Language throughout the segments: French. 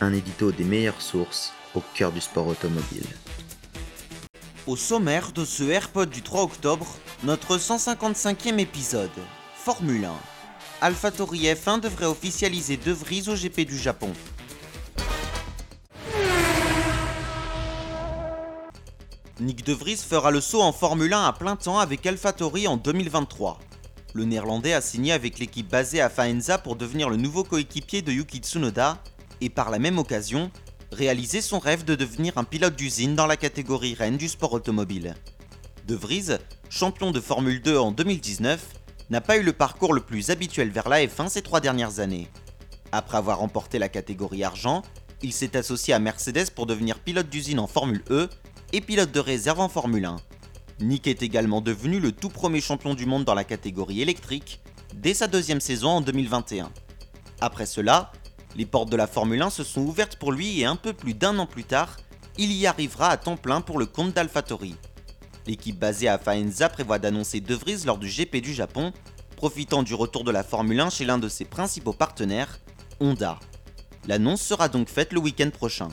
Un édito des meilleures sources au cœur du sport automobile. Au sommaire de ce AirPod du 3 octobre, notre 155e épisode, Formule 1. AlphaTauri F1 devrait officialiser De Vries au GP du Japon. Nick De Vries fera le saut en Formule 1 à plein temps avec AlphaTauri en 2023. Le néerlandais a signé avec l'équipe basée à Faenza pour devenir le nouveau coéquipier de Yuki Tsunoda et par la même occasion, réaliser son rêve de devenir un pilote d'usine dans la catégorie reine du sport automobile. De Vries, champion de Formule 2 en 2019, n'a pas eu le parcours le plus habituel vers la F1 ces trois dernières années. Après avoir remporté la catégorie argent, il s'est associé à Mercedes pour devenir pilote d'usine en Formule E et pilote de réserve en Formule 1. Nick est également devenu le tout premier champion du monde dans la catégorie électrique dès sa deuxième saison en 2021. Après cela, les portes de la Formule 1 se sont ouvertes pour lui et un peu plus d'un an plus tard, il y arrivera à temps plein pour le compte d'AlphaTauri. L'équipe basée à Faenza prévoit d'annoncer De Vries lors du GP du Japon, profitant du retour de la Formule 1 chez l'un de ses principaux partenaires, Honda. L'annonce sera donc faite le week-end prochain.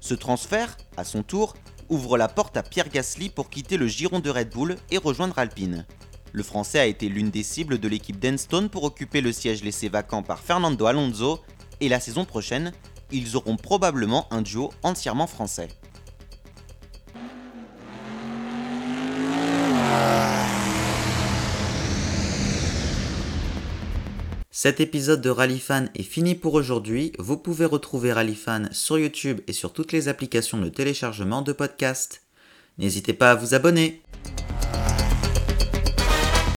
Ce transfert, à son tour, ouvre la porte à Pierre Gasly pour quitter le giron de Red Bull et rejoindre Alpine. Le Français a été l'une des cibles de l'équipe d'Enstone pour occuper le siège laissé vacant par Fernando Alonso, et la saison prochaine, ils auront probablement un duo entièrement français. Cet épisode de Rallyfan est fini pour aujourd'hui. Vous pouvez retrouver Rallyfan sur YouTube et sur toutes les applications de téléchargement de podcasts. N'hésitez pas à vous abonner.